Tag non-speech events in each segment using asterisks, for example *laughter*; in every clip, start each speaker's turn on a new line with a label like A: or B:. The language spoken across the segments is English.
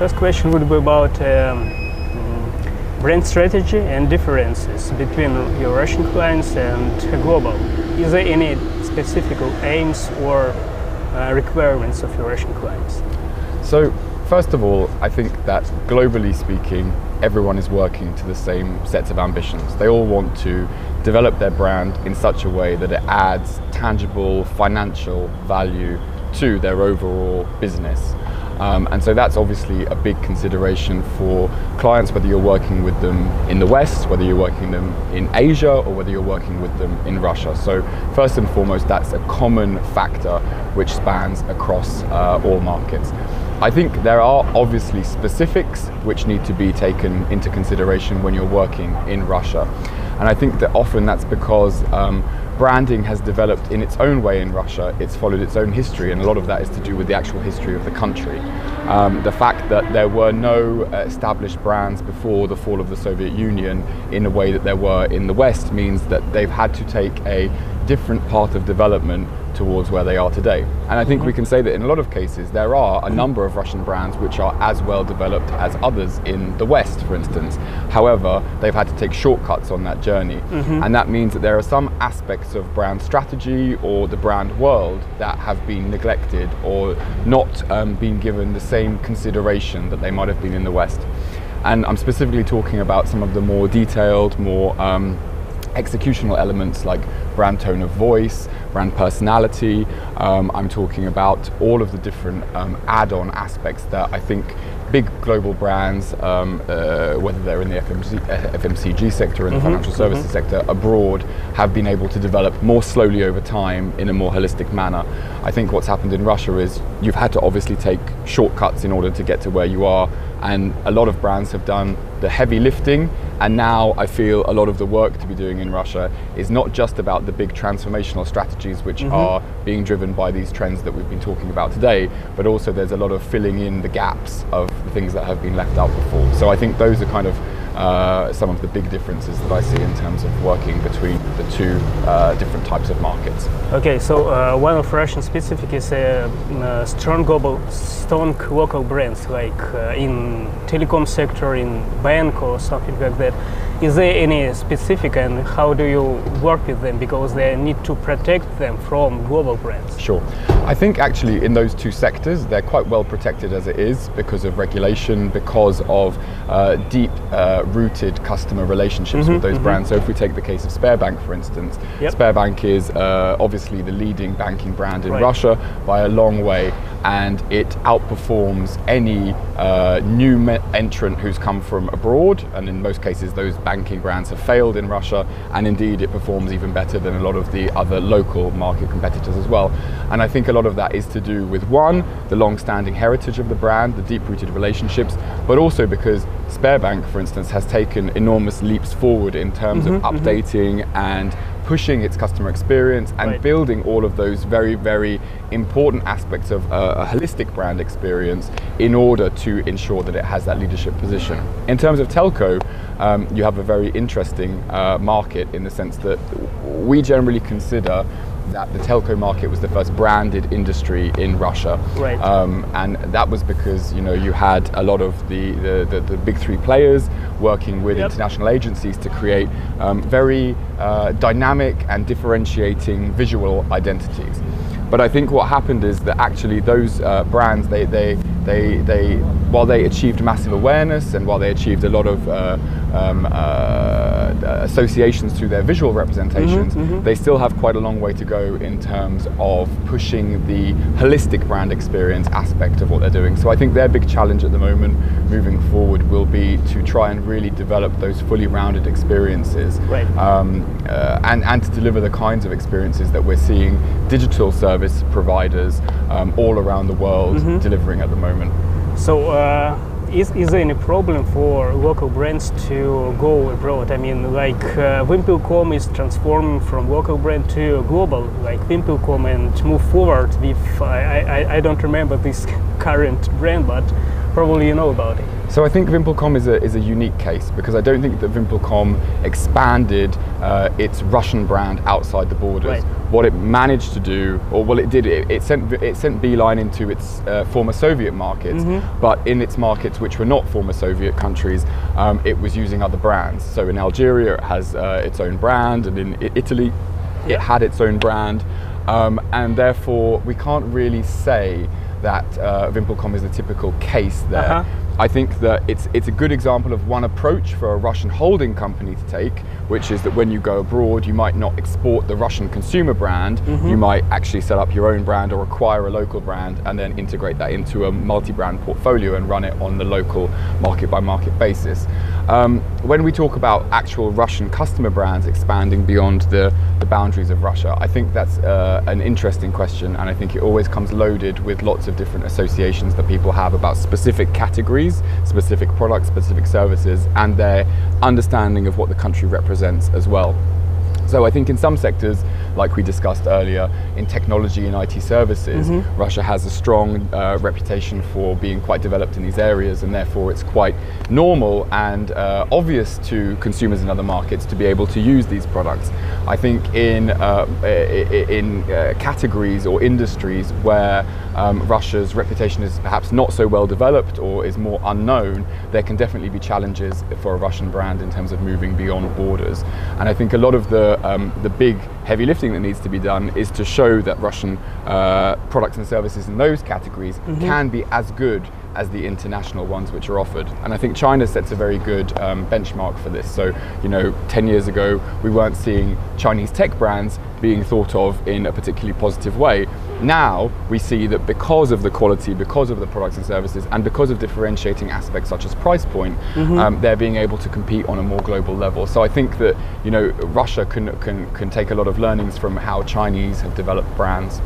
A: first question would be about um, brand strategy and differences between your Russian clients and global. Is there any specific aims or uh, requirements of your Russian clients?
B: So, first of all, I think that globally speaking, everyone is working to the same sets of ambitions. They all want to develop their brand in such a way that it adds tangible financial value to their overall business. Um, and so that's obviously a big consideration for clients, whether you're working with them in the West, whether you're working them in Asia, or whether you're working with them in Russia. So first and foremost, that's a common factor which spans across uh, all markets. I think there are obviously specifics which need to be taken into consideration when you're working in Russia. And I think that often that's because um, branding has developed in its own way in Russia. It's followed its own history, and a lot of that is to do with the actual history of the country. Um, the fact that there were no established brands before the fall of the Soviet Union in a way that there were in the West means that they've had to take a different path of development towards where they are today. And I think we can say that in a lot of cases, there are a number of Russian brands which are as well developed as others in the West, for instance. However, they've had to take shortcuts on that journey. Mm-hmm. And that means that there are some aspects of brand strategy or the brand world that have been neglected or not um, been given the same consideration that they might have been in the West. And I'm specifically talking about some of the more detailed, more um, executional elements like brand tone of voice, brand personality. Um, I'm talking about all of the different um, add on aspects that I think big global brands, um, uh, whether they're in the FMC, FMCG sector or in mm-hmm, the financial services mm-hmm. sector abroad, have been able to develop more slowly over time in a more holistic manner. I think what's happened in Russia is you've had to obviously take shortcuts in order to get to where you are, and a lot of brands have done the heavy lifting and now I feel a lot of the work to be doing in Russia is not just about the big transformational strategies which mm-hmm. are being driven by these trends that we've been talking about today, but also there's a lot of filling in the gaps of the things that have been left out before. So I think those are kind of uh, some of the big differences that I see in terms of working between the two uh, different types of markets.
A: Okay, so uh, one of Russian specific is a, uh, strong global, strong local brands like uh, in telecom sector, in bank or something like that. Is there any specific and how do you work with them because they need to protect them from global brands?
B: Sure. I think actually in those two sectors they're quite well protected as it is because of regulation, because of uh, deep uh, rooted customer relationships mm-hmm, with those mm-hmm. brands. So if we take the case of Sberbank for instance, yep. Sberbank is uh, obviously the leading banking brand in right. Russia by a long way and it outperforms any uh, new entrant who's come from abroad. And in most cases, those banking brands have failed in Russia, and indeed, it performs even better than a lot of the other local market competitors as well. And I think a lot of that is to do with one, the long standing heritage of the brand, the deep rooted relationships, but also because Sberbank, for instance, has taken enormous leaps forward in terms mm-hmm, of mm-hmm. updating mm-hmm. and pushing its customer experience and right. building all of those very, very important aspects of a, a, holistic brand experience in order to ensure that it has that leadership position. In terms of telco, um, you have a very interesting uh, market in the sense that we generally consider that the telco market was the first branded industry in Russia.
A: Right.
B: Um, and that was because you know you had a lot of the, the, the, the big three players working with yep. international agencies to create um, very uh, dynamic and differentiating visual identities. But I think what happened is that actually those uh, brands, they, they, they, they, while they achieved massive awareness and while they achieved a lot of uh, um, uh, associations through their visual representations, mm-hmm, mm-hmm. they still have quite a long way to go in terms of pushing the holistic brand experience aspect of what they're doing. So I think their big challenge at the moment moving forward will be to try and really develop those fully rounded experiences
A: right. um,
B: uh, and, and to deliver the kinds of experiences that we're seeing digital service providers um, all around the world mm-hmm. delivering at the moment.
A: So, uh, is, is there any problem for local brands to go abroad? I mean, like uh, Vimpelcom is transforming from local brand to global, like Vimpelcom, and move forward with, I, I, I don't remember this *laughs* current brand, but probably you know about it.
B: So I think Vimpelcom is a, is a unique case because I don't think that Vimpelcom expanded uh, its Russian brand outside the borders.
A: Right.
B: What it managed to do, or what it did, it, it sent it sent Beeline into its uh, former Soviet markets,
A: Mm-hmm.
B: but in its markets which were not former Soviet countries, um, it was using other brands. So in Algeria, it has uh, its own brand, and in Italy,
A: Yeah.
B: it had its own brand, um, and therefore we can't really say that uh, Vimpelcom is a typical case there.
A: Uh-huh.
B: I think that it's it's a good example of one approach for a Russian holding company to take, which is that when you go abroad, you might not export the Russian consumer brand.
A: Mm-hmm.
B: You might actually set up your own brand or acquire a local brand and then integrate that into a multi-brand portfolio and run it on the local market by market basis. Um, when we talk about actual Russian customer brands expanding beyond the, the boundaries of Russia, I think that's uh, an interesting question, and I think it always comes loaded with lots of different associations that people have about specific categories, specific products, specific services, and their understanding of what the country represents as well. So I think in some sectors, like we discussed earlier, in technology and IT services, Russia has a strong uh, reputation for being quite developed in these areas, and therefore it's quite normal and uh, obvious to consumers in other markets to be able to use these products. I think in uh, in uh, categories or industries where um, Russia's reputation is perhaps not so well developed or is more unknown, there can definitely be challenges for a Russian brand in terms of moving beyond borders. And I think a lot of the um, the big heavy lifting that needs to be done is to show that Russian uh, products and services in those categories can be as good as the international ones which are offered. And I think China sets a very good um, benchmark for this. So, you know, 10 years ago, we weren't seeing Chinese tech brands being thought of in a particularly positive way. Now we see that because of the quality, because of the products and services, and because of differentiating aspects such as price point, um, they're being able to compete on a more global level. So I think that you know Russia can can can take a lot of learnings from how Chinese have developed brands.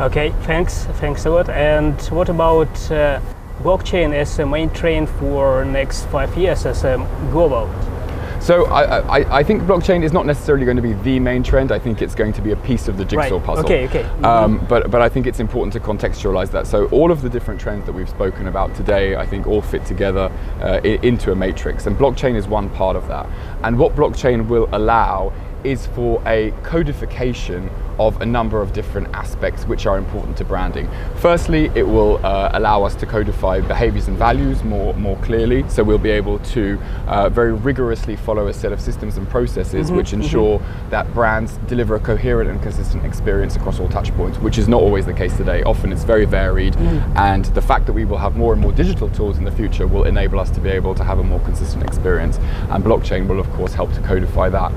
A: Okay, thanks, thanks a lot. And what about uh, blockchain as a main trend for next five years as a global?
B: So I, I, I think blockchain is not necessarily going to be the main trend. I think it's going to be a piece of the jigsaw
A: Right.
B: puzzle.
A: Okay, okay.
B: Um, but but I think it's important to contextualize that. So all of the different trends that we've spoken about today, I think all fit together uh, into a matrix, and blockchain is one part of that. And what blockchain will allow is for a codification of a number of different aspects which are important to branding. Firstly, it will uh, allow us to codify behaviors and values more, more clearly. So we'll be able to uh, very rigorously follow a set of systems and processes which ensure that brands deliver a coherent and consistent experience across all touch points, which is not always the case today. Often it's very varied, and the fact that we will have more and more digital tools in the future will enable us to be able to have a more consistent experience. And blockchain will, of course, help to codify that.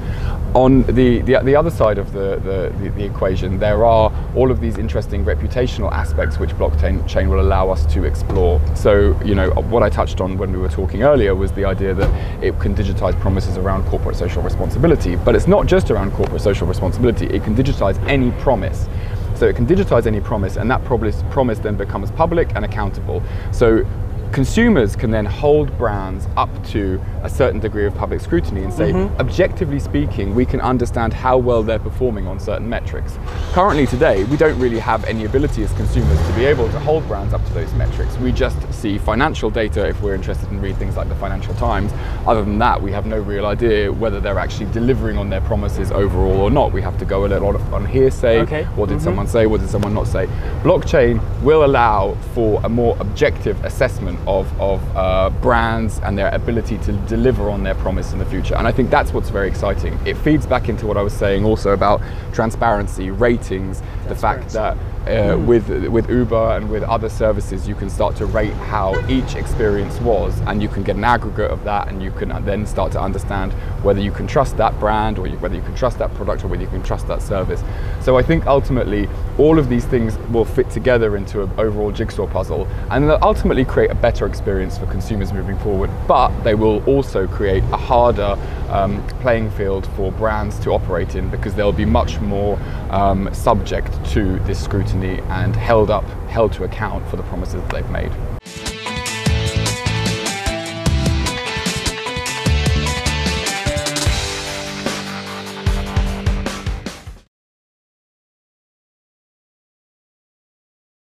B: On the, the, the other side of the, the, the, equation, there are all of these interesting reputational aspects which blockchain chain will allow us to explore. So, you know, what I touched on when we were talking earlier was the idea that it can digitize promises around corporate social responsibility. But it's not just around corporate social responsibility, it can digitize any promise. So it can digitize any promise, and that promise, promise then becomes public and accountable. So consumers can then hold brands up to a certain degree of public scrutiny and say, mm-hmm. objectively speaking, we can understand how well they're performing on certain metrics. Currently, today, we don't really have any ability as consumers to be able to hold brands up to those metrics. We just see financial data if we're interested in read things like the Financial Times. Other than that, we have no real idea whether they're actually delivering on their promises overall or not. We have to go a little on hearsay.
A: Okay.
B: What did mm-hmm. someone say? What did someone not say? Blockchain will allow for a more objective assessment of, of uh, brands and their ability to deliver on their promise in the future. And I think that's what's very exciting. It feeds back into what I was saying also about transparency, ratings, the fact that uh, with with Uber and with other services, you can start to rate how each experience was, and you can get an aggregate of that, and you can then start to understand whether you can trust that brand, or you, whether you can trust that product, or whether you can trust that service. So I think ultimately all of these things will fit together into an overall jigsaw puzzle, and they'll ultimately create a better experience for consumers moving forward. But they will also create a harder um, playing field for brands to operate in because they'll be much more um, subject to this scrutiny and held up, held to account for the promises that they've made.